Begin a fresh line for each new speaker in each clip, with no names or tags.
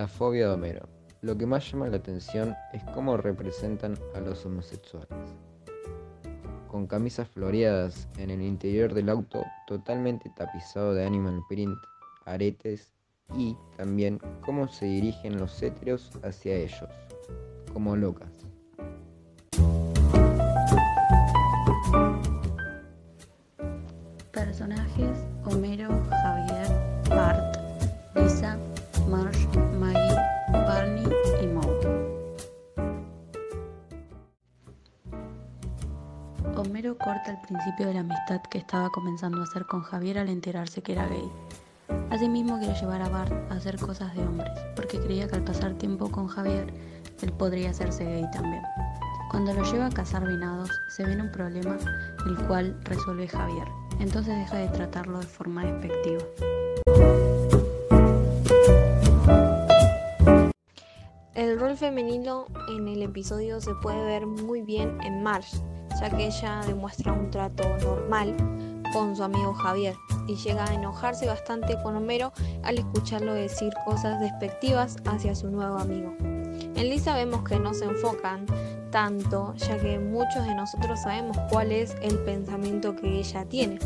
La fobia de Homero. Lo que más llama la atención es cómo representan a los homosexuales. Con camisas floreadas en el interior del auto, totalmente tapizado de animal print, aretes y también cómo se dirigen los heteros hacia ellos, como locas.
Personajes: Homero, Javier, Bart, Lisa, Homero corta el principio de la amistad que estaba comenzando a hacer con Javier al enterarse que era gay. Asimismo quiere llevar a Bart a hacer cosas de hombres, porque creía que al pasar tiempo con Javier, él podría hacerse gay también. Cuando lo lleva a cazar venados, se ve en un problema el cual resuelve Javier, entonces deja de tratarlo de forma despectiva.
El rol femenino en el episodio se puede ver muy bien en Marsh, ya que ella demuestra un trato normal con su amigo Javier y llega a enojarse bastante con Homero al escucharlo decir cosas despectivas hacia su nuevo amigo. En Lisa vemos que no se enfocan tanto, ya que muchos de nosotros sabemos cuál es el pensamiento que ella tiene.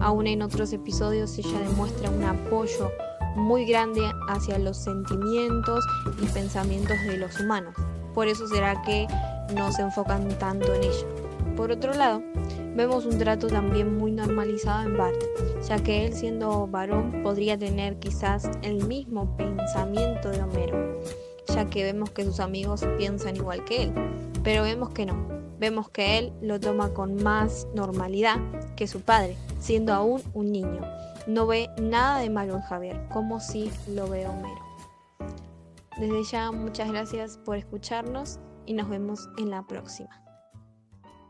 Aún en otros episodios ella demuestra un apoyo muy grande hacia los sentimientos y pensamientos de los humanos. Por eso será que no se enfocan tanto en ella. Por otro lado, vemos un trato también muy normalizado en Bart, ya que él siendo varón podría tener quizás el mismo pensamiento de Homero, ya que vemos que sus amigos piensan igual que él, pero vemos que no, vemos que él lo toma con más normalidad que su padre, siendo aún un niño. No ve nada de malo en Javier, como si lo ve Homero. Desde ya muchas gracias por escucharnos y nos vemos en la próxima.